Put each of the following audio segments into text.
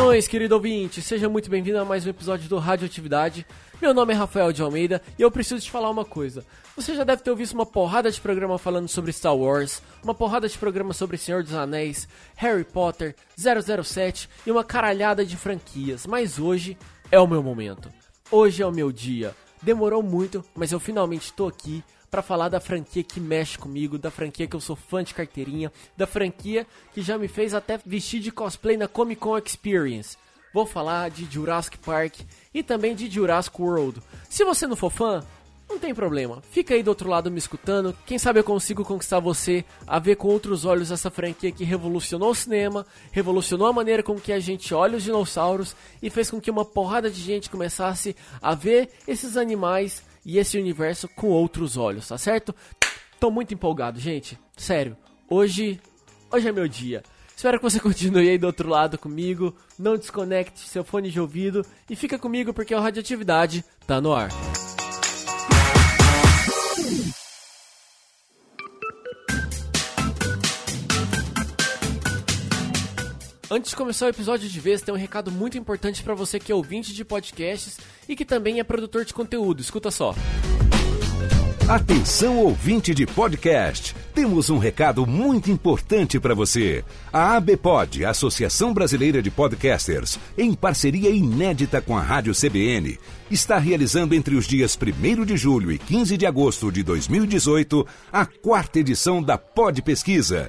Saudações, querido ouvinte! Seja muito bem-vindo a mais um episódio do Radioatividade. Meu nome é Rafael de Almeida e eu preciso te falar uma coisa. Você já deve ter ouvido uma porrada de programa falando sobre Star Wars, uma porrada de programa sobre Senhor dos Anéis, Harry Potter, 007 e uma caralhada de franquias, mas hoje é o meu momento. Hoje é o meu dia. Demorou muito, mas eu finalmente tô aqui para falar da franquia que mexe comigo, da franquia que eu sou fã de carteirinha, da franquia que já me fez até vestir de cosplay na Comic Con Experience. Vou falar de Jurassic Park e também de Jurassic World. Se você não for fã, não tem problema. Fica aí do outro lado me escutando. Quem sabe eu consigo conquistar você a ver com outros olhos essa franquia que revolucionou o cinema, revolucionou a maneira com que a gente olha os dinossauros e fez com que uma porrada de gente começasse a ver esses animais e esse universo com outros olhos, tá certo? Tô muito empolgado, gente. Sério. Hoje, hoje é meu dia. Espero que você continue aí do outro lado comigo. Não desconecte seu fone de ouvido e fica comigo porque a radioatividade tá no ar. Antes de começar o episódio de vez, tem um recado muito importante para você que é ouvinte de podcasts e que também é produtor de conteúdo. Escuta só. Atenção ouvinte de podcast, temos um recado muito importante para você. A ABPOD, Associação Brasileira de Podcasters, em parceria inédita com a Rádio CBN, está realizando entre os dias 1 de julho e 15 de agosto de 2018 a quarta edição da Pod Pesquisa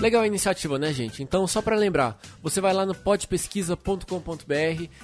Legal a iniciativa, né, gente? Então, só para lembrar, você vai lá no podpesquisa.com.br,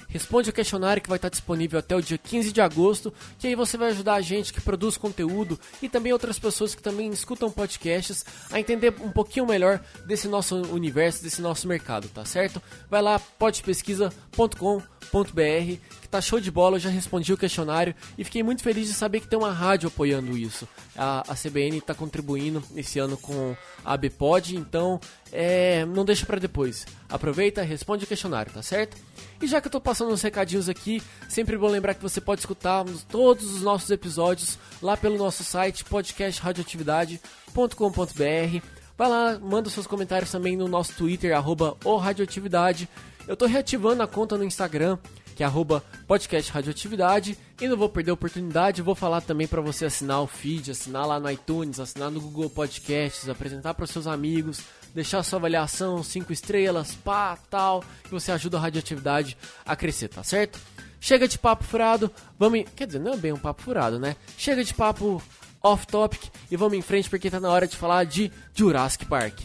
responde o questionário que vai estar disponível até o dia 15 de agosto, que aí você vai ajudar a gente que produz conteúdo e também outras pessoas que também escutam podcasts a entender um pouquinho melhor desse nosso universo, desse nosso mercado, tá certo? Vai lá podpesquisa.com.br que tá show de bola, eu já respondi o questionário e fiquei muito feliz de saber que tem uma rádio apoiando isso. A, a CBN está contribuindo esse ano com a ABPOD, então é, não deixa para depois. Aproveita, responde o questionário, tá certo? E já que eu tô passando uns recadinhos aqui, sempre bom lembrar que você pode escutar todos os nossos episódios lá pelo nosso site podcastradioatividade.com.br. Vai lá, manda seus comentários também no nosso Twitter, arroba Radioatividade. Eu tô reativando a conta no Instagram, que é arroba podcast radioatividade. E não vou perder a oportunidade, vou falar também para você assinar o feed, assinar lá no iTunes, assinar no Google Podcasts, apresentar para seus amigos, deixar sua avaliação, 5 estrelas, pá, tal, que você ajuda a radioatividade a crescer, tá certo? Chega de papo furado, vamos. Quer dizer, não é bem um papo furado, né? Chega de papo off-topic e vamos em frente porque tá na hora de falar de Jurassic Park.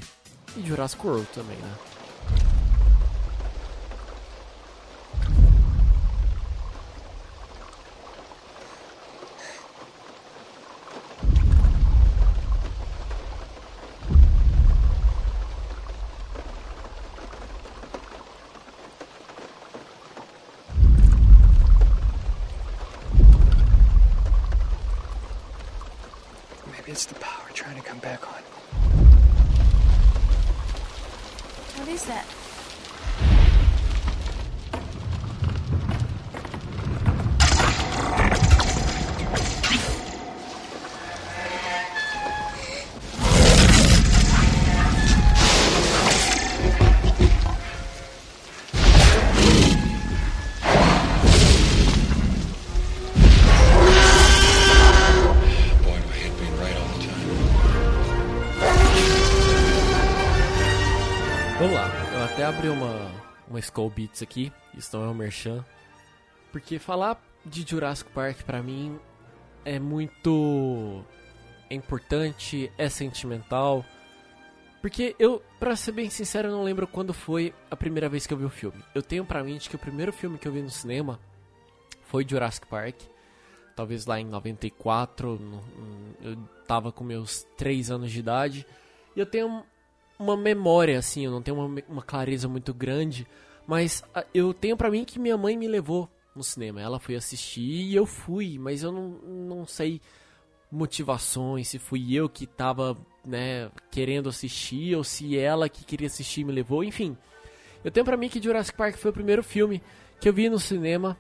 E Jurassic World também, né? Skull Beats aqui, isso não é um merchan, porque falar de Jurassic Park pra mim é muito importante, é sentimental, Porque eu, pra ser bem sincero, não lembro quando foi a primeira vez que eu vi o filme. Eu tenho pra mente que o primeiro filme que eu vi no cinema foi Jurassic Park. Talvez lá em 94, no- eu tava com meus 3 anos de idade. E eu tenho uma memória, assim, eu não tenho uma, uma clareza muito grande. Mas ah, eu tenho pra mim que minha mãe me levou no cinema. Ela foi assistir e eu fui, mas eu não, não sei motivações, se fui eu que tava, né, querendo assistir ou se ela que queria assistir me levou, enfim. Eu tenho pra mim que Jurassic Park foi o primeiro filme que eu vi no cinema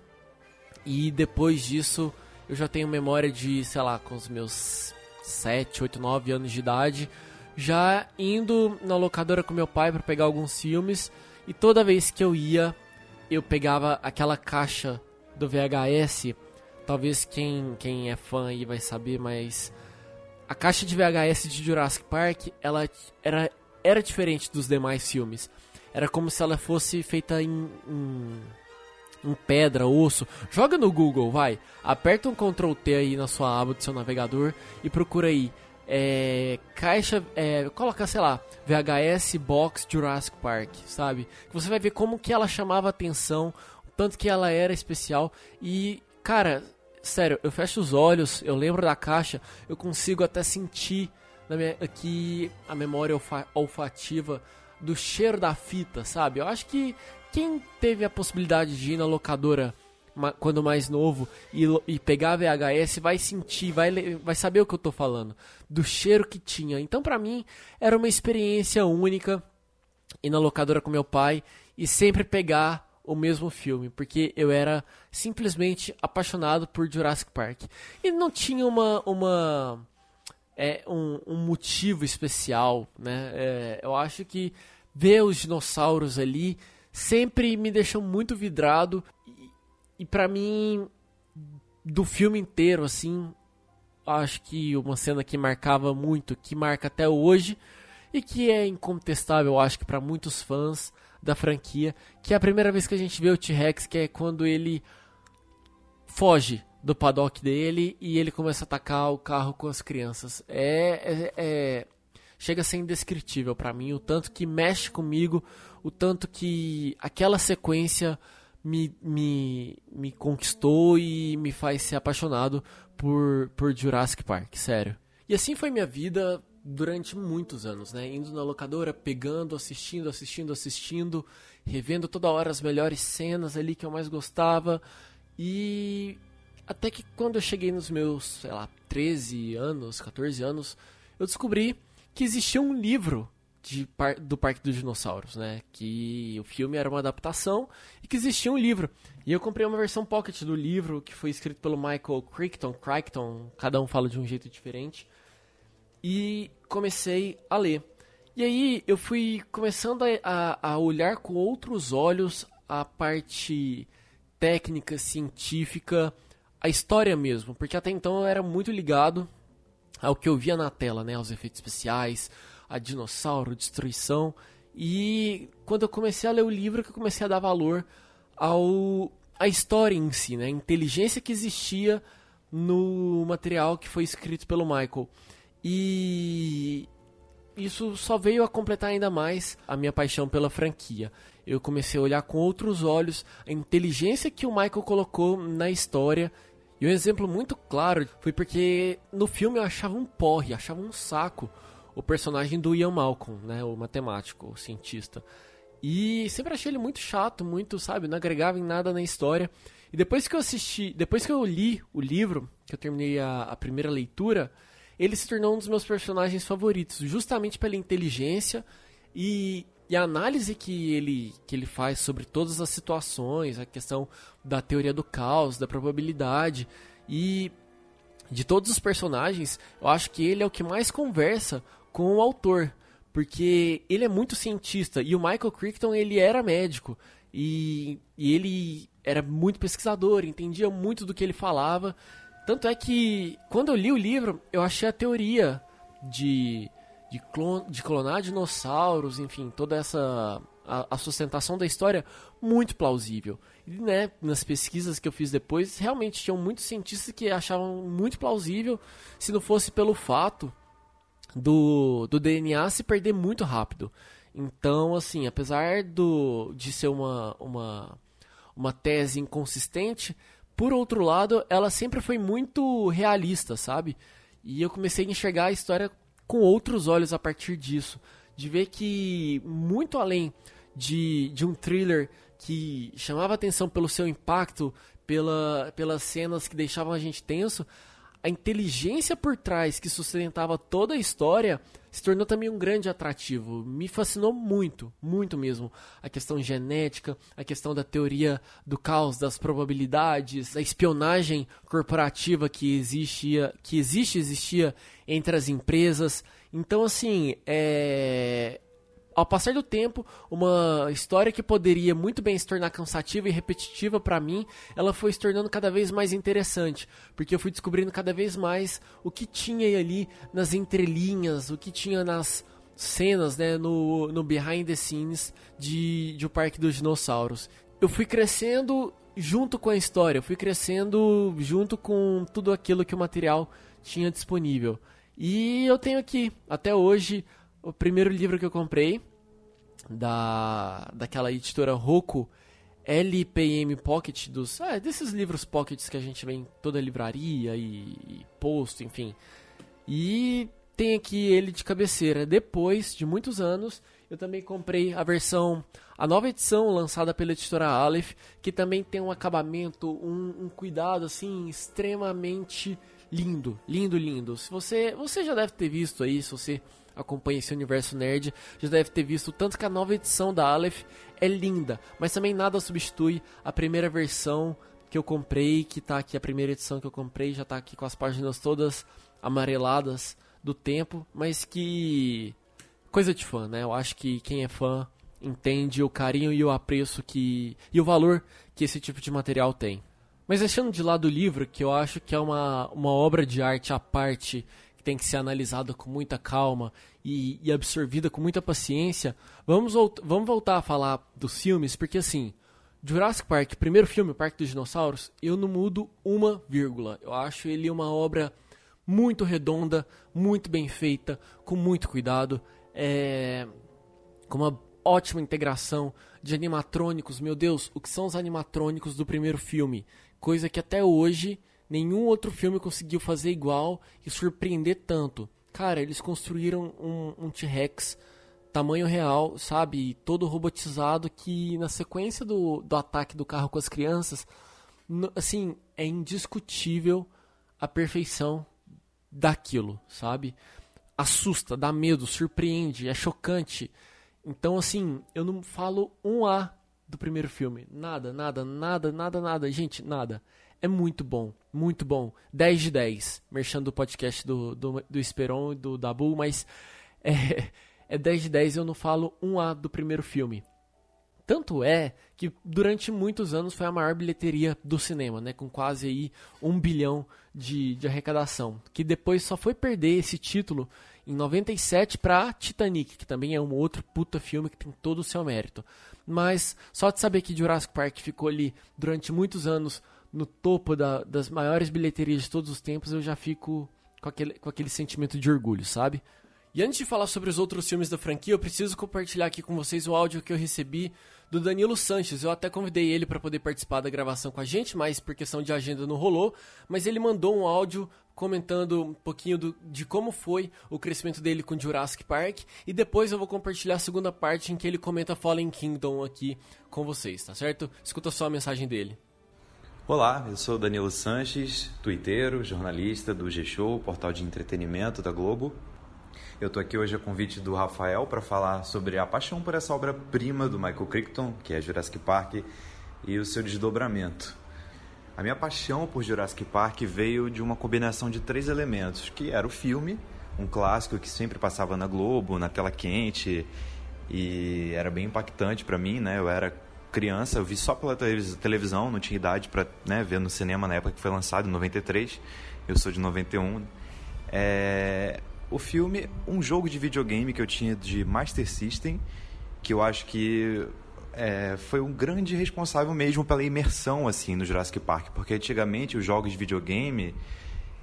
e depois disso eu já tenho memória de, sei lá, com os meus 7, 8, 9 anos de idade, já indo na locadora com meu pai pra pegar alguns filmes e toda vez que eu ia, eu pegava aquela caixa do VHS. Talvez quem, quem é fã aí vai saber, mas a caixa de VHS de Jurassic Park, ela era, era diferente dos demais filmes. Era como se ela fosse feita em, em, em pedra, osso. Joga no Google, vai. Aperta um Ctrl T aí na sua aba do seu navegador e procura aí. É, caixa, é, coloca, sei lá, VHS Box Jurassic Park, sabe? Você vai ver como que ela chamava atenção, tanto que ela era especial e, cara, sério, eu fecho os olhos, eu lembro da caixa, eu consigo até sentir na minha, aqui a memória olfa- olfativa do cheiro da fita, sabe? Eu acho que quem teve a possibilidade de ir na locadora quando mais novo e, e pegar VHS vai sentir, vai, vai saber o que eu tô falando, do cheiro que tinha. Então, pra mim, era uma experiência única ir na locadora com meu pai e sempre pegar o mesmo filme, porque eu era simplesmente apaixonado por Jurassic Park. E não tinha uma, uma é, um, um motivo especial, né? É, eu acho que ver os dinossauros ali sempre me deixou muito vidrado e, para mim do filme inteiro assim, acho que uma cena que marcava muito, que marca até hoje e que é incontestável, acho que para muitos fãs da franquia, que é a primeira vez que a gente vê o T-Rex, que é quando ele foge do paddock dele e ele começa a atacar o carro com as crianças. É, é- é- chega a ser indescritível pra mim o tanto que mexe comigo, o tanto que aquela sequência me, me, me conquistou e me faz ser apaixonado por, por Jurassic Park, sério. E assim foi minha vida durante muitos anos, né? Indo na locadora, pegando, assistindo, assistindo, assistindo, revendo toda hora as melhores cenas ali que eu mais gostava. E até que quando eu cheguei nos meus, sei lá, 13 anos, 14 anos, eu descobri que existia um livro de do Parque dos Dinossauros, né? Que o filme era uma adaptação e que existia um livro. E eu comprei uma versão pocket do livro que foi escrito pelo Michael Crichton, Crichton, cada um fala de um jeito diferente. E comecei a ler. E aí eu fui começando a, a, a olhar com outros olhos a parte técnica, científica, a história mesmo, porque até então eu era muito ligado ao que eu via na tela, né, aos efeitos especiais, a dinossauro, destruição. E quando eu comecei a ler o livro, que eu comecei a dar valor ao a história em si, né, a inteligência que existia no material que foi escrito pelo Michael. E isso só veio a completar ainda mais a minha paixão pela franquia. Eu comecei a olhar com outros olhos a inteligência que o Michael colocou na história. E um exemplo muito claro foi porque no filme eu achava um porre, achava um saco o personagem do Ian Malcolm, né, o matemático, o cientista. E sempre achei ele muito chato, muito, sabe, não agregava em nada na história. E depois que eu assisti, depois que eu li o livro, que eu terminei a, a primeira leitura, ele se tornou um dos meus personagens favoritos, justamente pela inteligência e, e a análise que ele, que ele faz sobre todas as situações, a questão da teoria do caos, da probabilidade e de todos os personagens, eu acho que ele é o que mais conversa com o autor, porque ele é muito cientista e o Michael Crichton ele era médico e, e ele era muito pesquisador, entendia muito do que ele falava. Tanto é que quando eu li o livro, eu achei a teoria de, de, clon, de clonar dinossauros, enfim, toda essa a, a sustentação da história muito plausível. E, né, nas pesquisas que eu fiz depois, realmente tinham muitos cientistas que achavam muito plausível, se não fosse pelo fato do, do DNA se perder muito rápido. Então, assim, apesar do, de ser uma, uma, uma tese inconsistente, por outro lado, ela sempre foi muito realista, sabe? E eu comecei a enxergar a história com outros olhos a partir disso. De ver que, muito além de, de um thriller que chamava atenção pelo seu impacto, pela, pelas cenas que deixavam a gente tenso, a inteligência por trás que sustentava toda a história se tornou também um grande atrativo. Me fascinou muito, muito mesmo. A questão genética, a questão da teoria do caos, das probabilidades, a espionagem corporativa que existia, que existe existia entre as empresas. Então, assim, é ao passar do tempo, uma história que poderia muito bem se tornar cansativa e repetitiva para mim, ela foi se tornando cada vez mais interessante, porque eu fui descobrindo cada vez mais o que tinha ali nas entrelinhas, o que tinha nas cenas, né, no, no behind the scenes de, de O Parque dos Dinossauros. Eu fui crescendo junto com a história, eu fui crescendo junto com tudo aquilo que o material tinha disponível. E eu tenho aqui, até hoje, o primeiro livro que eu comprei da daquela editora Roku LPM Pocket dos é, desses livros pockets que a gente vê em toda livraria e, e posto, enfim. E tem aqui ele de cabeceira. Depois de muitos anos, eu também comprei a versão, a nova edição lançada pela editora Aleph, que também tem um acabamento, um, um cuidado assim extremamente lindo, lindo, lindo. Se você, você já deve ter visto aí, se você acompanha esse universo nerd, já deve ter visto tanto que a nova edição da Aleph é linda, mas também nada substitui a primeira versão que eu comprei, que tá aqui a primeira edição que eu comprei, já tá aqui com as páginas todas amareladas do tempo, mas que coisa de fã, né? Eu acho que quem é fã entende o carinho e o apreço que e o valor que esse tipo de material tem. Mas deixando de lado o livro, que eu acho que é uma, uma obra de arte à parte que tem que ser analisada com muita calma e, e absorvida com muita paciência, vamos, vamos voltar a falar dos filmes, porque assim, Jurassic Park, primeiro filme, Parque dos Dinossauros, eu não mudo uma vírgula. Eu acho ele uma obra muito redonda, muito bem feita, com muito cuidado, é... com uma ótima integração de animatrônicos. Meu Deus, o que são os animatrônicos do primeiro filme? Coisa que até hoje Nenhum outro filme conseguiu fazer igual e surpreender tanto. Cara, eles construíram um, um T-Rex tamanho real, sabe? Todo robotizado que na sequência do, do ataque do carro com as crianças, assim, é indiscutível a perfeição daquilo, sabe? Assusta, dá medo, surpreende, é chocante. Então, assim, eu não falo um A do primeiro filme. Nada, nada, nada, nada, nada. Gente, nada. É muito bom, muito bom. 10 de 10. Merchando do podcast do, do, do Esperon e do Dabu, mas é, é 10 de 10 eu não falo um A do primeiro filme. Tanto é que durante muitos anos foi a maior bilheteria do cinema, né? Com quase aí um bilhão de, de arrecadação. Que depois só foi perder esse título em 97 para Titanic, que também é um outro puta filme que tem todo o seu mérito. Mas só de saber que Jurassic Park ficou ali durante muitos anos no topo da, das maiores bilheterias de todos os tempos, eu já fico com aquele, com aquele sentimento de orgulho, sabe? E antes de falar sobre os outros filmes da franquia, eu preciso compartilhar aqui com vocês o áudio que eu recebi do Danilo Sanches. Eu até convidei ele para poder participar da gravação com a gente, mas por questão de agenda não rolou. Mas ele mandou um áudio comentando um pouquinho do, de como foi o crescimento dele com Jurassic Park. E depois eu vou compartilhar a segunda parte em que ele comenta Fallen Kingdom aqui com vocês, tá certo? Escuta só a mensagem dele. Olá, eu sou Danilo Sanches, twitteiro, jornalista do G-Show, portal de entretenimento da Globo. Eu estou aqui hoje a convite do Rafael para falar sobre a paixão por essa obra-prima do Michael Crichton, que é Jurassic Park, e o seu desdobramento. A minha paixão por Jurassic Park veio de uma combinação de três elementos, que era o filme, um clássico que sempre passava na Globo, na tela quente, e era bem impactante para mim, né? Eu era criança, eu vi só pela televisão, não tinha idade para né, ver no cinema na época que foi lançado, em 93. Eu sou de 91. É, o filme, um jogo de videogame que eu tinha de Master System, que eu acho que é, foi um grande responsável mesmo pela imersão assim no Jurassic Park, porque antigamente os jogos de videogame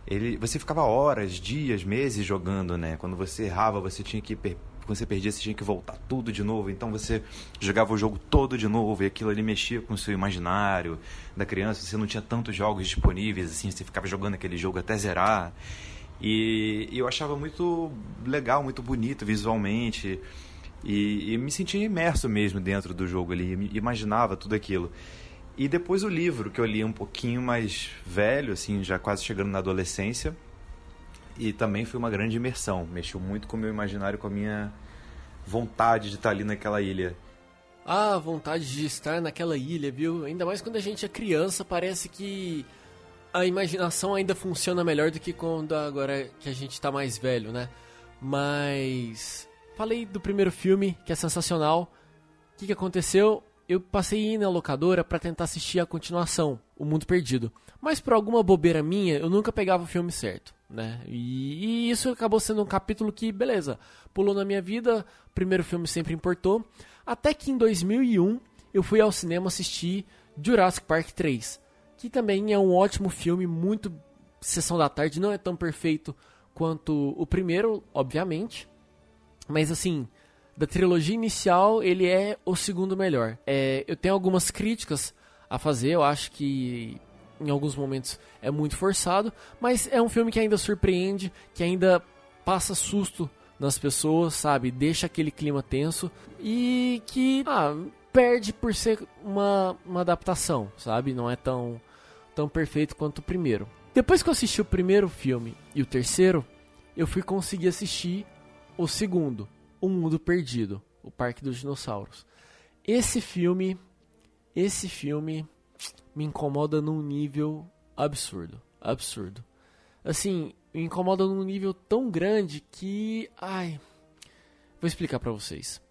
ele, você ficava horas, dias, meses jogando, né? Quando você errava, você tinha que quando você perdia, você tinha que voltar tudo de novo. Então você jogava o jogo todo de novo e aquilo ali mexia com o seu imaginário da criança. Você não tinha tantos jogos disponíveis, assim, você ficava jogando aquele jogo até zerar. E, e eu achava muito legal, muito bonito visualmente. E, e me sentia imerso mesmo dentro do jogo ali, imaginava tudo aquilo. E depois o livro, que eu li um pouquinho mais velho, assim, já quase chegando na adolescência. E também foi uma grande imersão. Mexeu muito com o meu imaginário, com a minha vontade de estar ali naquela ilha. Ah, vontade de estar naquela ilha, viu? Ainda mais quando a gente é criança, parece que a imaginação ainda funciona melhor do que quando agora que a gente está mais velho, né? Mas falei do primeiro filme, que é sensacional. O que, que aconteceu? eu passei ir na locadora para tentar assistir a continuação, O Mundo Perdido. Mas por alguma bobeira minha, eu nunca pegava o filme certo, né? E, e, isso acabou sendo um capítulo que, beleza, pulou na minha vida, primeiro filme sempre importou. Até que em 2001 eu fui ao cinema assistir Jurassic Park 3, que também é um ótimo filme, muito sessão da tarde, não é tão perfeito quanto o primeiro, obviamente. Mas assim, da trilogia inicial, ele é o segundo melhor. É, eu tenho algumas críticas a fazer, eu acho que em alguns momentos é muito forçado, mas é um filme que ainda surpreende, que ainda passa susto nas pessoas, sabe? Deixa aquele clima tenso e que ah, perde por ser uma, uma adaptação, sabe? Não é tão, tão perfeito quanto o primeiro. Depois que eu assisti o primeiro filme e o terceiro, eu fui conseguir assistir o segundo. O Mundo Perdido, o Parque dos Dinossauros. Esse filme, esse filme me incomoda num nível absurdo, absurdo. Assim, me incomoda num nível tão grande que, ai, vou explicar para vocês.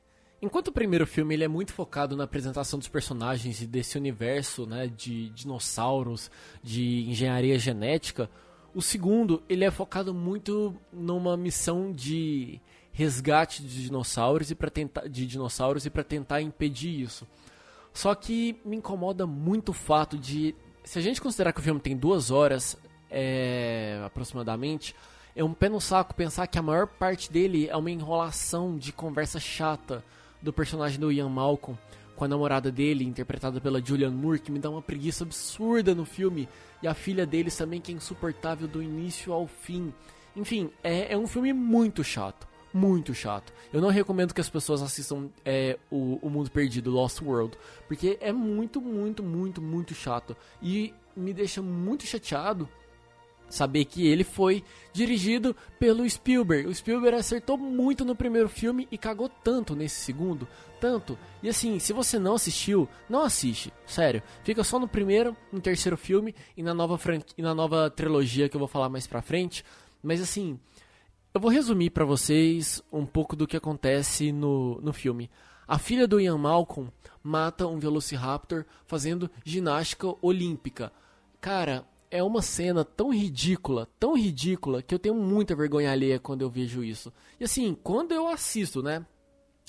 Enquanto o primeiro filme ele é muito focado na apresentação dos personagens e desse universo, né, de dinossauros, de engenharia genética, o segundo ele é focado muito numa missão de resgate de dinossauros e para tentar de dinossauros e para tentar impedir isso. Só que me incomoda muito o fato de se a gente considerar que o filme tem duas horas é, aproximadamente, é um pé no saco pensar que a maior parte dele é uma enrolação de conversa chata do personagem do Ian Malcolm com a namorada dele, interpretada pela Julianne Moore, que me dá uma preguiça absurda no filme, e a filha deles também, que é insuportável do início ao fim. Enfim, é, é um filme muito chato muito chato. Eu não recomendo que as pessoas assistam é, o, o Mundo Perdido, Lost World, porque é muito, muito, muito, muito chato. E me deixa muito chateado saber que ele foi dirigido pelo Spielberg. O Spielberg acertou muito no primeiro filme e cagou tanto nesse segundo, tanto. E assim, se você não assistiu, não assiste, sério. Fica só no primeiro, no terceiro filme e na nova e na nova trilogia que eu vou falar mais pra frente. Mas assim, eu vou resumir para vocês um pouco do que acontece no, no filme. A filha do Ian Malcolm mata um Velociraptor fazendo ginástica olímpica. Cara, é uma cena tão ridícula, tão ridícula, que eu tenho muita vergonha alheia quando eu vejo isso. E assim, quando eu assisto, né?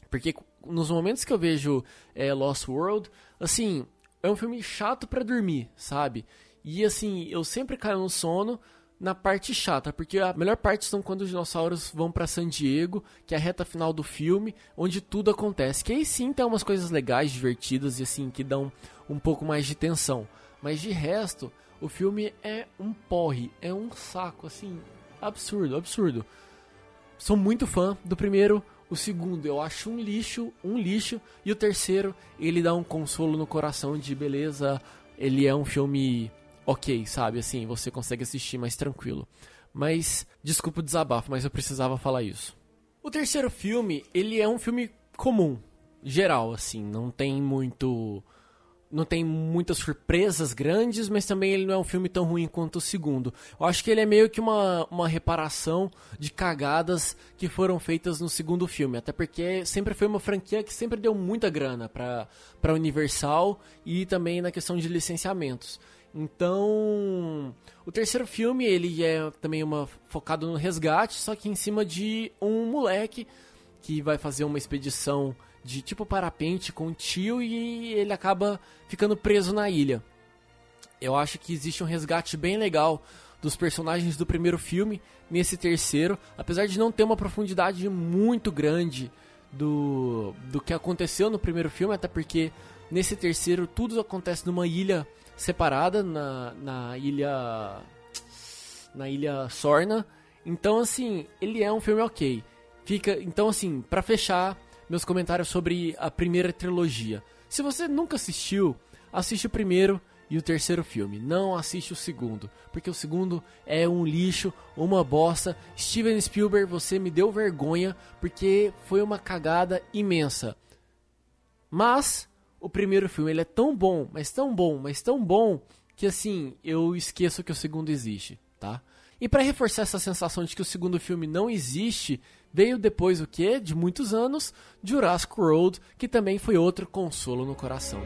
Porque nos momentos que eu vejo é, Lost World, assim, é um filme chato para dormir, sabe? E assim, eu sempre caio no sono na parte chata, porque a melhor parte são quando os dinossauros vão para San Diego, que é a reta final do filme, onde tudo acontece. Que aí sim tem umas coisas legais, divertidas e assim que dão um pouco mais de tensão. Mas de resto, o filme é um porre, é um saco assim, absurdo, absurdo. Sou muito fã do primeiro, o segundo eu acho um lixo, um lixo, e o terceiro ele dá um consolo no coração de beleza, ele é um filme ok, sabe? Assim, você consegue assistir mais tranquilo. Mas, desculpa o desabafo, mas eu precisava falar isso. O terceiro filme, ele é um filme comum, geral, assim, não tem muito não tem muitas surpresas grandes, mas também ele não é um filme tão ruim quanto o segundo. Eu acho que ele é meio que uma, uma reparação de cagadas que foram feitas no segundo filme, até porque sempre foi uma franquia que sempre deu muita grana para para Universal e também na questão de licenciamentos. Então, o terceiro filme ele é também uma focado no resgate, só que em cima de um moleque que vai fazer uma expedição de tipo parapente com o tio e ele acaba ficando preso na ilha. Eu acho que existe um resgate bem legal dos personagens do primeiro filme nesse terceiro, apesar de não ter uma profundidade muito grande do, do que aconteceu no primeiro filme, até porque nesse terceiro tudo acontece numa ilha separada, na, na ilha. na ilha Sorna. Então, assim, ele é um filme ok. Fica, então, assim, para fechar meus comentários sobre a primeira trilogia. Se você nunca assistiu, assiste o primeiro e o terceiro filme. Não assiste o segundo, porque o segundo é um lixo, uma bosta. Steven Spielberg, você me deu vergonha porque foi uma cagada imensa. Mas o primeiro filme ele é tão bom, mas tão bom, mas tão bom que assim, eu esqueço que o segundo existe, tá? E para reforçar essa sensação de que o segundo filme não existe, veio depois o que? De muitos anos, Jurassic World, que também foi outro consolo no coração.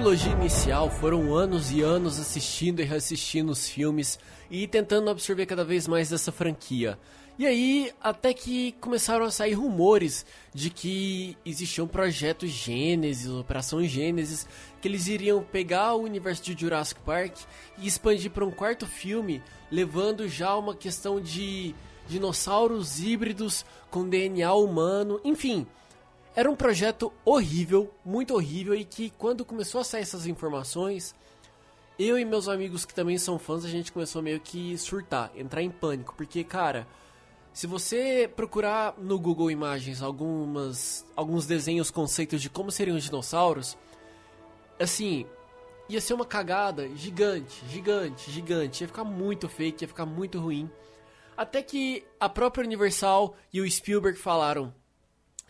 Trilogia inicial, foram anos e anos assistindo e reassistindo os filmes e tentando absorver cada vez mais dessa franquia. E aí, até que começaram a sair rumores de que existia um projeto Gênesis, Operação Gênesis, que eles iriam pegar o universo de Jurassic Park e expandir para um quarto filme, levando já uma questão de dinossauros híbridos com DNA humano, enfim, era um projeto horrível, muito horrível, e que quando começou a sair essas informações, eu e meus amigos que também são fãs, a gente começou meio que surtar, entrar em pânico, porque, cara, se você procurar no Google Imagens algumas, alguns desenhos, conceitos de como seriam os dinossauros, assim, ia ser uma cagada gigante, gigante, gigante, ia ficar muito fake, ia ficar muito ruim. Até que a própria Universal e o Spielberg falaram: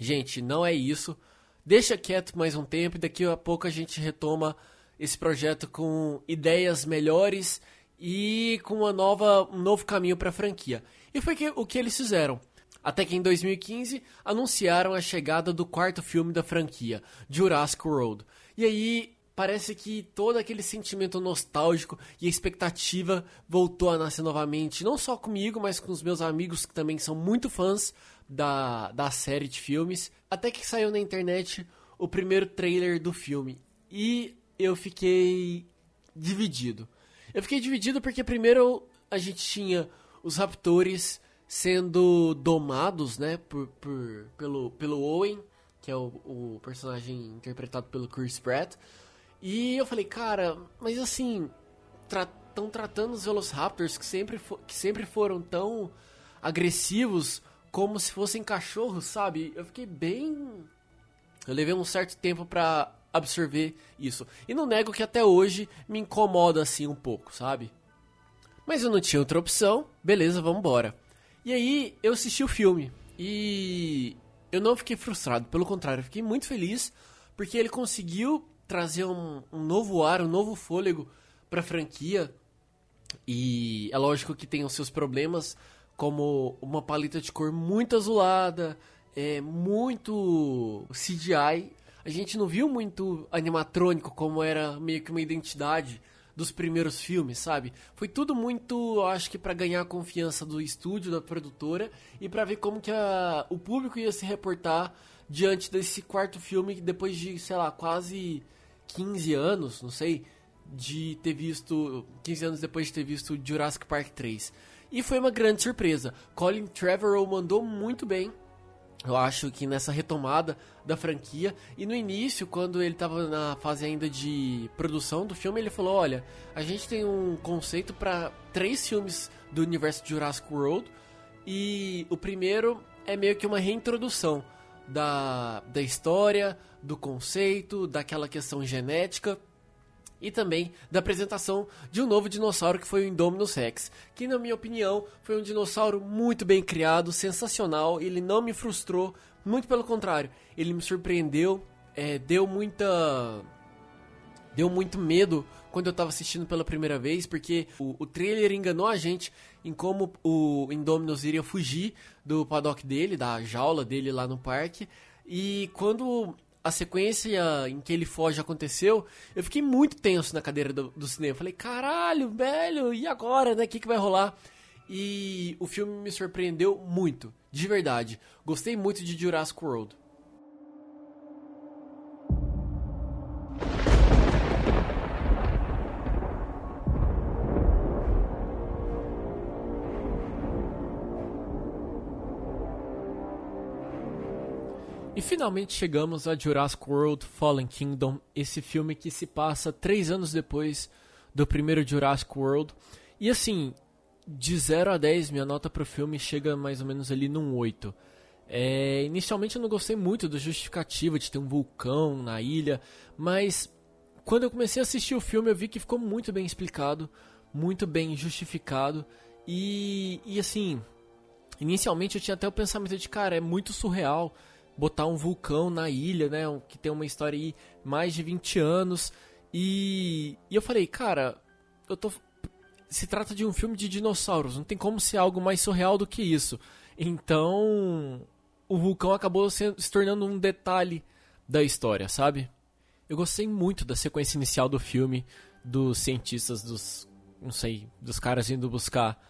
gente, não é isso. Deixa quieto mais um tempo e daqui a pouco a gente retoma esse projeto com ideias melhores e com uma nova, um novo caminho para a franquia. E foi que, o que eles fizeram. Até que em 2015 anunciaram a chegada do quarto filme da franquia, Jurassic World. E aí parece que todo aquele sentimento nostálgico e expectativa voltou a nascer novamente, não só comigo, mas com os meus amigos que também são muito fãs da, da série de filmes. Até que saiu na internet o primeiro trailer do filme. E eu fiquei dividido. Eu fiquei dividido porque primeiro a gente tinha os raptores sendo domados, né, por, por, pelo, pelo Owen, que é o, o personagem interpretado pelo Chris Pratt. E eu falei, cara, mas assim, estão tra tratando os Velociraptors que sempre, que sempre foram tão agressivos como se fossem cachorros, sabe? Eu fiquei bem. Eu levei um certo tempo para absorver isso. E não nego que até hoje me incomoda assim um pouco, sabe? Mas eu não tinha outra opção, beleza, vamos embora. E aí eu assisti o filme e eu não fiquei frustrado, pelo contrário, eu fiquei muito feliz porque ele conseguiu trazer um, um novo ar, um novo fôlego pra franquia. E é lógico que tem os seus problemas, como uma paleta de cor muito azulada, é muito CGI. A gente não viu muito animatrônico como era meio que uma identidade dos primeiros filmes, sabe? Foi tudo muito, acho que para ganhar a confiança do estúdio, da produtora e para ver como que a, o público ia se reportar diante desse quarto filme depois de, sei lá, quase 15 anos, não sei, de ter visto 15 anos depois de ter visto Jurassic Park 3. E foi uma grande surpresa. Colin Trevorrow mandou muito bem. Eu acho que nessa retomada da franquia. E no início, quando ele estava na fase ainda de produção do filme, ele falou: Olha, a gente tem um conceito para três filmes do universo de Jurassic World. E o primeiro é meio que uma reintrodução da, da história, do conceito, daquela questão genética e também da apresentação de um novo dinossauro que foi o Indominus Rex, que na minha opinião foi um dinossauro muito bem criado, sensacional, ele não me frustrou, muito pelo contrário, ele me surpreendeu, é, deu muita deu muito medo quando eu estava assistindo pela primeira vez, porque o, o, trailer enganou a gente em como o Indominus iria fugir do paddock dele, da jaula dele lá no parque. E quando a sequência em que ele foge aconteceu, eu fiquei muito tenso na cadeira do, do cinema. Falei, caralho, velho, e agora, né? O que, que vai rolar? E o filme me surpreendeu muito, de verdade. Gostei muito de Jurassic World. E finalmente chegamos a Jurassic World Fallen Kingdom, esse filme que se passa três anos depois do primeiro Jurassic World. E assim, de 0 a 10, minha nota pro filme chega mais ou menos ali num 8. É, inicialmente eu não gostei muito da justificativa de ter um vulcão na ilha, mas quando eu comecei a assistir o filme eu vi que ficou muito bem explicado, muito bem justificado e, e assim, inicialmente eu tinha até o pensamento de cara, é muito surreal botar um vulcão na ilha, né? Que tem uma história aí mais de 20 anos. E, e eu falei, cara, eu tô. Se trata de um filme de dinossauros, não tem como ser algo mais surreal do que isso. Então, o vulcão acabou se, se tornando um detalhe da história, sabe? Eu gostei muito da sequência inicial do filme, dos cientistas, dos. não sei, dos caras indo buscar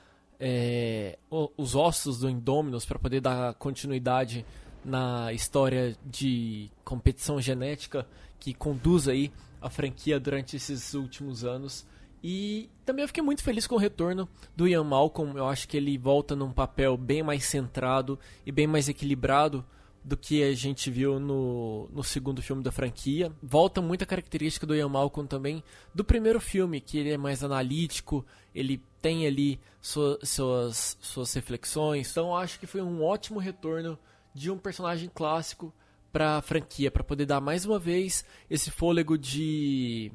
é, os ossos do Indominus para poder dar continuidade na história de competição genética que conduz aí a franquia durante esses últimos anos. E também eu fiquei muito feliz com o retorno do Ian Malcolm. Eu acho que ele volta num papel bem mais centrado e bem mais equilibrado do que a gente viu no, no segundo filme da franquia. Volta muita característica do Ian Malcolm também do primeiro filme, que ele é mais analítico, ele tem ali sua, suas, suas reflexões. Então eu acho que foi um ótimo retorno de um personagem clássico para a franquia, para poder dar mais uma vez esse fôlego de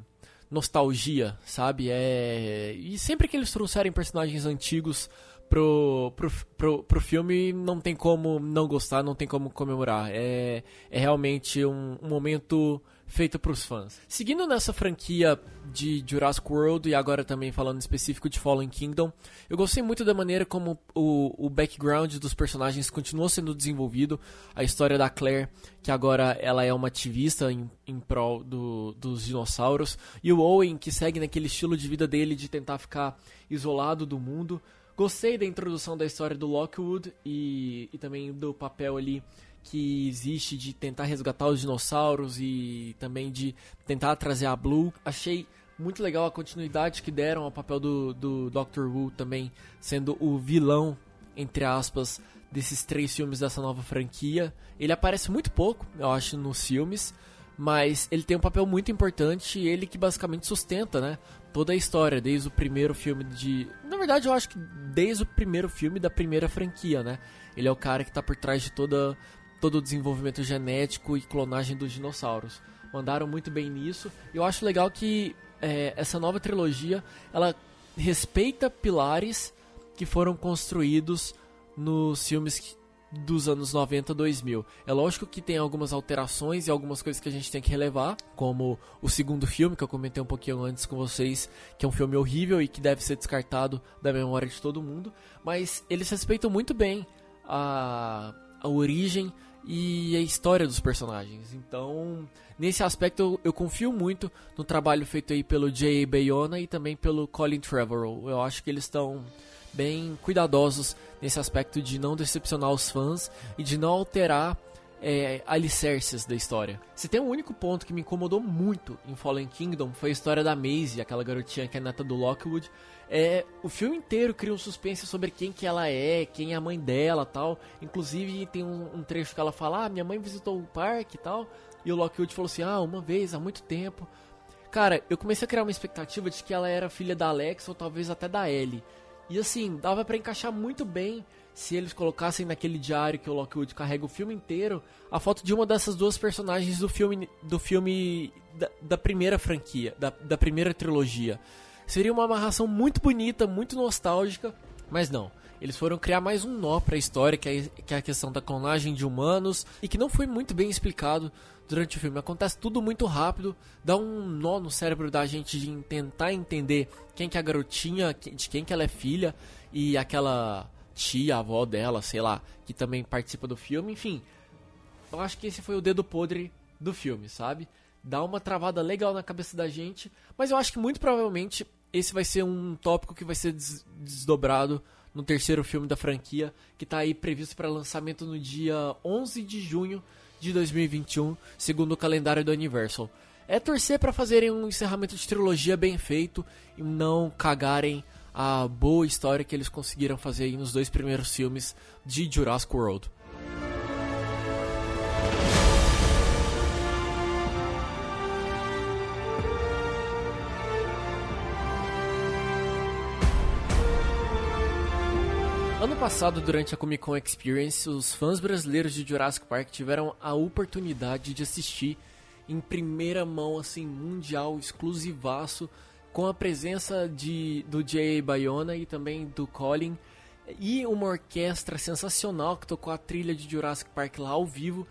nostalgia, sabe? É... E sempre que eles trouxerem personagens antigos pro, pro, pro, pro filme, não tem como não gostar, não tem como comemorar. É, é realmente um, um momento feito para os fãs. Seguindo nessa franquia de Jurassic World e agora também falando específico de Fallen Kingdom, eu gostei muito da maneira como o, o background dos personagens continuou sendo desenvolvido. A história da Claire, que agora ela é uma ativista em, em prol do, dos dinossauros, e o Owen, que segue naquele estilo de vida dele de tentar ficar isolado do mundo. Gostei da introdução da história do Lockwood e, e também do papel ali que existe de tentar resgatar os dinossauros e também de tentar trazer a Blue. Achei muito legal a continuidade que deram ao papel do, do Doctor Who também sendo o vilão, entre aspas, desses três filmes dessa nova franquia. Ele aparece muito pouco, eu acho, nos filmes, mas ele tem um papel muito importante e ele que basicamente sustenta, né, toda a história, desde o primeiro filme de... Na verdade, eu acho que desde o primeiro filme da primeira franquia, né? Ele é o cara que está por trás de toda todo o desenvolvimento genético e clonagem dos dinossauros. Mandaram muito bem nisso. Eu acho legal que é, essa nova trilogia ela respeita pilares que foram construídos nos filmes dos anos 90 2000. É lógico que tem algumas alterações e algumas coisas que a gente tem que relevar, como o segundo filme que eu comentei um pouquinho antes com vocês, que é um filme horrível e que deve ser descartado da memória de todo mundo, mas eles respeitam muito bem a, a origem e a história dos personagens. Então, nesse aspecto, eu, eu confio muito no trabalho feito aí pelo J.A. Bayona e também pelo Colin Trevorrow. Eu acho que eles estão bem cuidadosos nesse aspecto de não decepcionar os fãs e de não alterar é, alicerces da história. Se tem um único ponto que me incomodou muito em Fallen Kingdom foi a história da Maisie, aquela garotinha que é neta do Lockwood. É, o filme inteiro cria um suspense sobre quem que ela é, quem é a mãe dela tal. Inclusive tem um, um trecho que ela fala, ah, minha mãe visitou o parque e tal. E o Lockwood falou assim, ah, uma vez, há muito tempo. Cara, eu comecei a criar uma expectativa de que ela era filha da Alex ou talvez até da Ellie. E assim, dava para encaixar muito bem se eles colocassem naquele diário que o Lockwood carrega o filme inteiro a foto de uma dessas duas personagens do filme do filme da, da primeira franquia, da, da primeira trilogia. Seria uma amarração muito bonita, muito nostálgica, mas não. Eles foram criar mais um nó para a história, que é, que é a questão da clonagem de humanos, e que não foi muito bem explicado durante o filme. Acontece tudo muito rápido, dá um nó no cérebro da gente de tentar entender quem que é a garotinha, de quem que ela é filha, e aquela tia, avó dela, sei lá, que também participa do filme, enfim. Eu acho que esse foi o dedo podre do filme, sabe? Dá uma travada legal na cabeça da gente, mas eu acho que muito provavelmente esse vai ser um tópico que vai ser des desdobrado no terceiro filme da franquia, que está aí previsto para lançamento no dia 11 de junho de 2021, segundo o calendário do Universal. É torcer para fazerem um encerramento de trilogia bem feito e não cagarem a boa história que eles conseguiram fazer nos dois primeiros filmes de Jurassic World. Ano passado, durante a Comic Con Experience, os fãs brasileiros de Jurassic Park tiveram a oportunidade de assistir em primeira mão, assim, mundial, exclusivaço, com a presença de, do Jay Bayona e também do Colin, e uma orquestra sensacional que tocou a trilha de Jurassic Park lá ao vivo,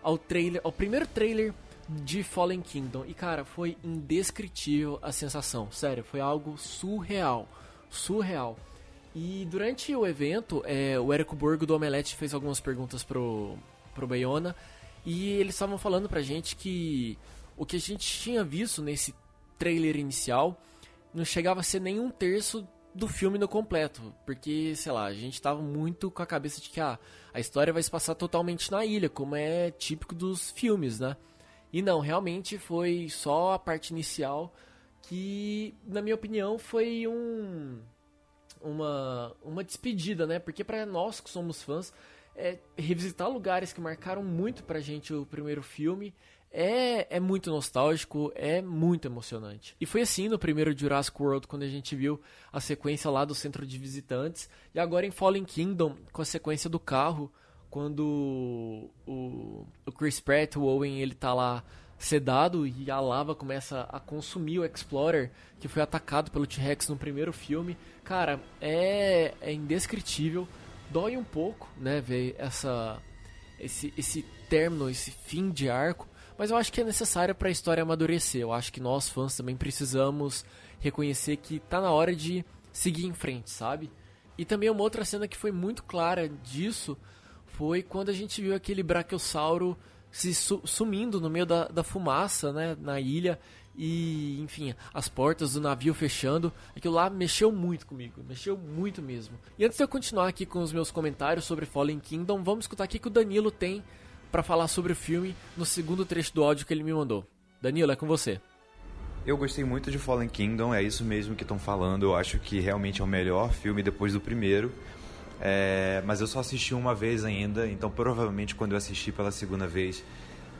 ao, trailer, ao primeiro trailer de Fallen Kingdom. E cara, foi indescritível a sensação, sério, foi algo surreal, surreal. E durante o evento, é, o Érico Borgo do Omelete fez algumas perguntas pro, pro Bayona e eles estavam falando pra gente que o que a gente tinha visto nesse trailer inicial não chegava a ser nem um terço do filme no completo, porque, sei lá, a gente tava muito com a cabeça de que ah, a história vai se passar totalmente na ilha, como é típico dos filmes, né? E não, realmente foi só a parte inicial que, na minha opinião, foi um uma, uma despedida, né? Porque para nós que somos fãs, é, revisitar lugares que marcaram muito pra gente o primeiro filme é, é muito nostálgico, é muito emocionante. E foi assim no primeiro Jurassic World, quando a gente viu a sequência lá do centro de visitantes, e agora em Fallen Kingdom, com a sequência do carro, quando o, o Chris Pratt, o Owen, ele tá lá sedado e a lava começa a consumir o Explorer, que foi atacado pelo T-Rex no primeiro filme. Cara, é, é indescritível. Dói um pouco, né, ver essa esse esse término, esse fim de arco, mas eu acho que é necessário para a história amadurecer. Eu acho que nós fãs também precisamos reconhecer que tá na hora de seguir em frente, sabe? E também uma outra cena que foi muito clara disso foi quando a gente viu aquele brachiosauro se su sumindo no meio da, da fumaça, né, na ilha e, enfim, as portas do navio fechando. Aquilo lá mexeu muito comigo, mexeu muito mesmo. E antes de eu continuar aqui com os meus comentários sobre Fallen Kingdom, vamos escutar aqui que o Danilo tem para falar sobre o filme no segundo trecho do áudio que ele me mandou. Danilo, é com você. Eu gostei muito de Fallen Kingdom, é isso mesmo que estão falando. Eu acho que realmente é o melhor filme depois do primeiro. É, mas eu só assisti uma vez ainda, então provavelmente quando eu assistir pela segunda vez,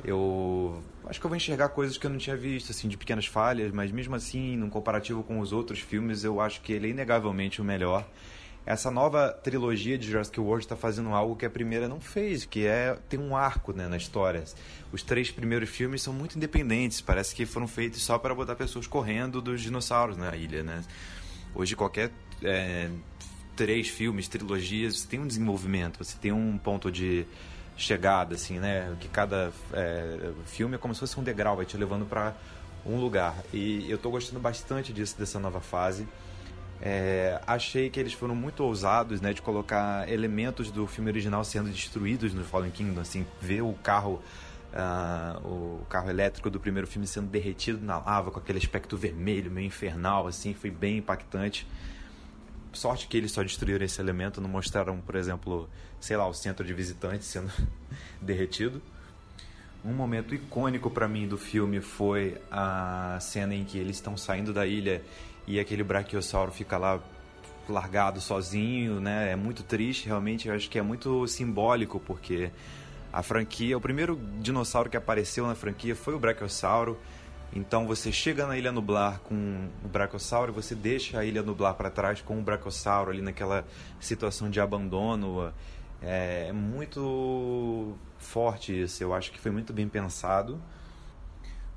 eu acho que eu vou enxergar coisas que eu não tinha visto, assim, de pequenas falhas, mas mesmo assim, num comparativo com os outros filmes, eu acho que ele é inegavelmente o melhor. Essa nova trilogia de Jurassic World está fazendo algo que a primeira não fez, que é ter um arco né, na história. Os três primeiros filmes são muito independentes, parece que foram feitos só para botar pessoas correndo dos dinossauros na ilha, né? Hoje qualquer é, três filmes, trilogias, você tem um desenvolvimento, você tem um ponto de chegada, assim, né? Que cada é, filme é como se fosse um degrau, vai te levando para um lugar. E eu estou gostando bastante disso, dessa nova fase. É, achei que eles foram muito ousados, né, de colocar elementos do filme original sendo destruídos no Fallen Kingdom, assim, ver o carro, uh, o carro elétrico do primeiro filme sendo derretido na lava com aquele aspecto vermelho, meio infernal, assim, foi bem impactante. Sorte que eles só destruíram esse elemento, não mostraram, por exemplo, sei lá, o centro de visitantes sendo derretido. Um momento icônico para mim do filme foi a cena em que eles estão saindo da ilha e aquele brachiosauro fica lá largado sozinho, né? É muito triste, realmente. Eu acho que é muito simbólico porque a franquia, o primeiro dinossauro que apareceu na franquia foi o brachiosauro. Então você chega na Ilha Nublar com o Brachiosauro e você deixa a Ilha Nublar para trás com o Brachiosauro ali naquela situação de abandono. É, é muito forte isso, eu acho que foi muito bem pensado.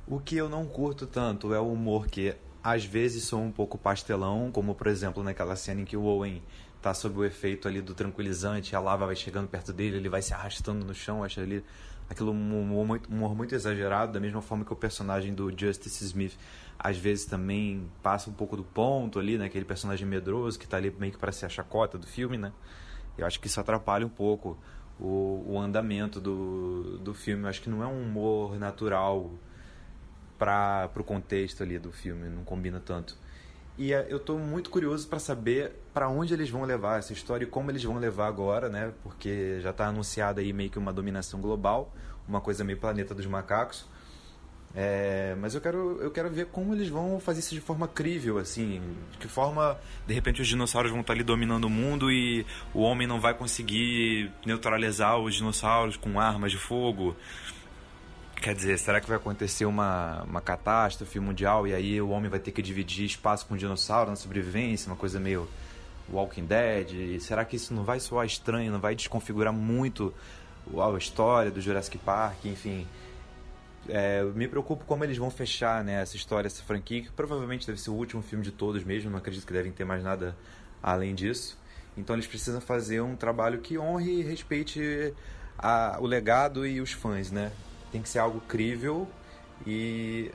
O que eu não curto tanto é o humor que às vezes sou um pouco pastelão, como por exemplo naquela cena em que o Owen tá sob o efeito ali do tranquilizante, a lava vai chegando perto dele, ele vai se arrastando no chão, acho ali aquilo um humor, muito, um humor muito exagerado, da mesma forma que o personagem do Justice Smith às vezes também passa um pouco do ponto ali, né? Aquele personagem medroso que está ali meio que para ser a chacota do filme, né? Eu acho que isso atrapalha um pouco o, o andamento do, do filme. Eu acho que não é um humor natural para o contexto ali do filme, não combina tanto. E é, eu estou muito curioso para saber para onde eles vão levar essa história e como eles vão levar agora, né? Porque já está anunciada aí meio que uma dominação global, uma coisa meio planeta dos macacos. É, mas eu quero, eu quero ver como eles vão fazer isso de forma crível, assim. De que forma, de repente, os dinossauros vão estar ali dominando o mundo e o homem não vai conseguir neutralizar os dinossauros com armas de fogo. Quer dizer, será que vai acontecer uma, uma catástrofe mundial e aí o homem vai ter que dividir espaço com o dinossauro na sobrevivência? Uma coisa meio Walking Dead? E será que isso não vai soar estranho, não vai desconfigurar muito a história do Jurassic Park? Enfim, é, me preocupo como eles vão fechar né, essa história, essa franquia, que provavelmente deve ser o último filme de todos mesmo, não acredito que devem ter mais nada além disso. Então eles precisam fazer um trabalho que honre e respeite a, o legado e os fãs, né? Tem que ser algo crível e,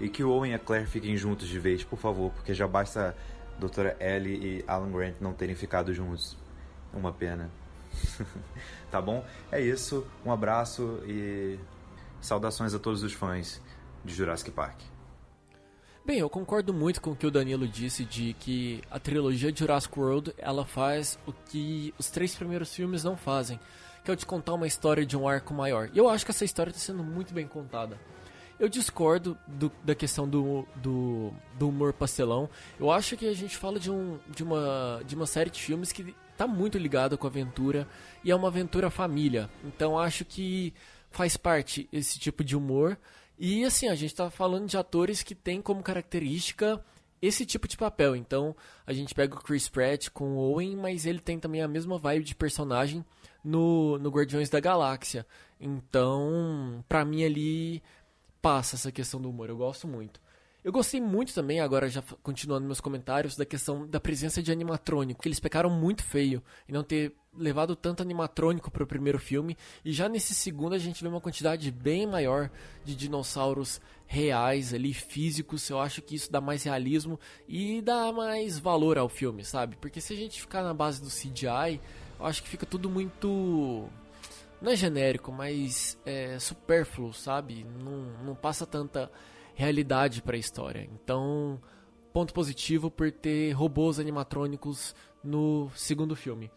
e que o Owen e a Claire fiquem juntos de vez, por favor, porque já basta a Doutora Ellie e Alan Grant não terem ficado juntos. Uma pena. tá bom? É isso. Um abraço e saudações a todos os fãs de Jurassic Park. Bem, eu concordo muito com o que o Danilo disse de que a trilogia de Jurassic World ela faz o que os três primeiros filmes não fazem que é o de contar uma história de um arco maior. E eu acho que essa história está sendo muito bem contada. Eu discordo do, da questão do, do, do, humor pastelão. Eu acho que a gente fala de, um, de, uma, de uma série de filmes que está muito ligada com a aventura e é uma aventura família. Então acho que faz parte esse tipo de humor. E assim, a gente está falando de atores que têm como característica esse tipo de papel. Então a gente pega o Chris Pratt com o Owen, mas ele tem também a mesma vibe de personagem no, no Guardiões da Galáxia. Então, pra mim ali passa essa questão do humor, eu gosto muito. Eu gostei muito também, agora já continuando meus comentários, da questão da presença de animatrônico, eles pecaram muito feio em não ter levado tanto animatrônico para o primeiro filme, e já nesse segundo a gente vê uma quantidade bem maior de dinossauros reais ali, físicos. Eu acho que isso dá mais realismo e dá mais valor ao filme, sabe? Porque se a gente ficar na base do CGI, acho que fica tudo muito. Não é genérico, mas é supérfluo, sabe? Não, não passa tanta realidade para a história. Então, ponto positivo por ter robôs animatrônicos no segundo filme.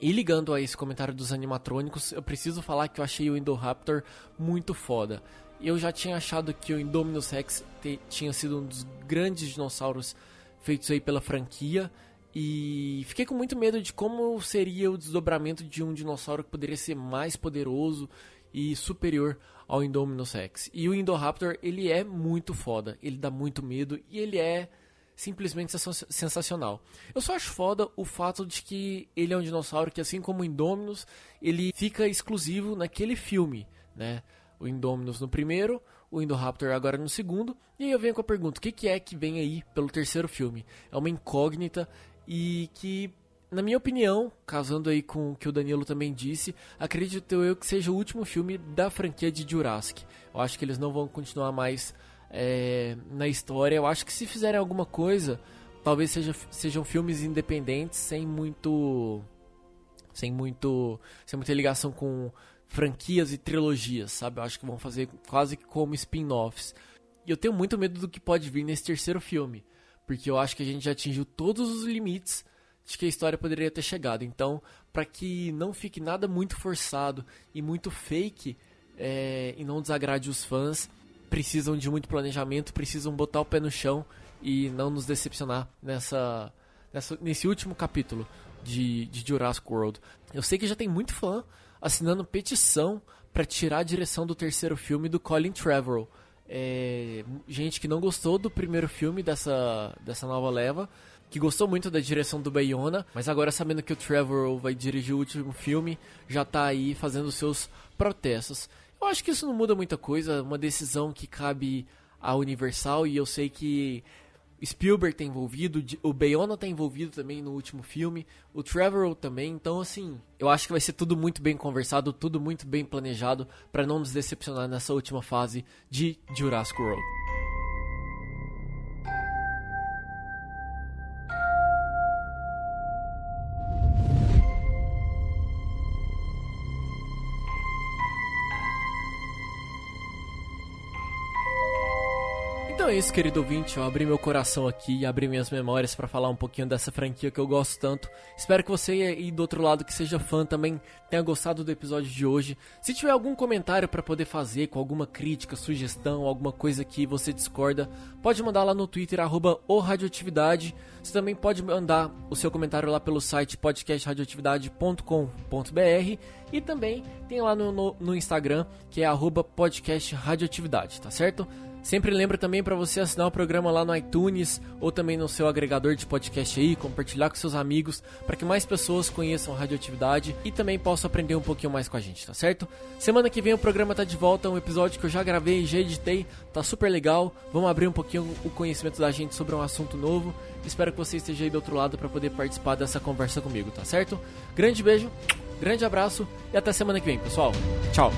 E ligando a esse comentário dos animatrônicos, eu preciso falar que eu achei o Indoraptor muito foda. Eu já tinha achado que o Indominus Rex tinha sido um dos grandes dinossauros feitos aí pela franquia. E fiquei com muito medo de como seria o desdobramento de um dinossauro que poderia ser mais poderoso e superior ao Indominus Rex. E o Indoraptor, ele é muito foda, ele dá muito medo e ele é simplesmente sensacional. Eu só acho foda o fato de que ele é um dinossauro que, assim como o Indominus, ele fica exclusivo naquele filme, né? O Indominus no primeiro, o Indoraptor agora no segundo. E aí eu venho com a pergunta: o que, que é que vem aí pelo terceiro filme? É uma incógnita, e que, na minha opinião, casando aí com o que o Danilo também disse, acredito eu que seja o último filme da franquia de Jurassic. Eu acho que eles não vão continuar mais é, na história. Eu acho que se fizerem alguma coisa, talvez seja, sejam filmes independentes, sem muito. sem muito. sem muita ligação com franquias e trilogias, sabe? Eu acho que vão fazer quase como spin-offs. E eu tenho muito medo do que pode vir nesse terceiro filme porque eu acho que a gente já atingiu todos os limites de que a história poderia ter chegado. Então, para que não fique nada muito forçado e muito fake é, e não desagrade os fãs, precisam de muito planejamento, precisam botar o pé no chão e não nos decepcionar nessa, nessa nesse último capítulo de, de Jurassic World. Eu sei que já tem muito fã assinando petição para tirar a direção do terceiro filme do Colin Trevorrow é, gente que não gostou do primeiro filme dessa, dessa nova leva, que gostou muito da direção do Bayona, mas agora sabendo que o Trevor vai dirigir o último filme, já tá aí fazendo seus protestos. Eu acho que isso não muda muita coisa, uma decisão que cabe à Universal e eu sei que Spielberg tá envolvido, o Bayona tá envolvido também no último filme, o Trevor também, então assim, eu acho que vai ser tudo muito bem conversado, tudo muito bem planejado para não nos decepcionar nessa última fase de Jurassic World. Isso, querido ouvinte. Eu abri meu coração aqui e abri minhas memórias para falar um pouquinho dessa franquia que eu gosto tanto. Espero que você aí do outro lado que seja fã também tenha gostado do episódio de hoje. Se tiver algum comentário para poder fazer, com alguma crítica, sugestão, alguma coisa que você discorda, pode mandar lá no Twitter, arroba Radioatividade. Você também pode mandar o seu comentário lá pelo site podcastradioatividade.com.br e também tem lá no, no, no Instagram, que é arroba podcastradioatividade, tá certo? Sempre lembra também para você assinar o programa lá no iTunes ou também no seu agregador de podcast aí, compartilhar com seus amigos para que mais pessoas conheçam radioatividade e também possam aprender um pouquinho mais com a gente, tá certo? Semana que vem o programa tá de volta, um episódio que eu já gravei, já editei, tá super legal. Vamos abrir um pouquinho o conhecimento da gente sobre um assunto novo. Espero que você esteja aí do outro lado para poder participar dessa conversa comigo, tá certo? Grande beijo, grande abraço e até semana que vem, pessoal. Tchau.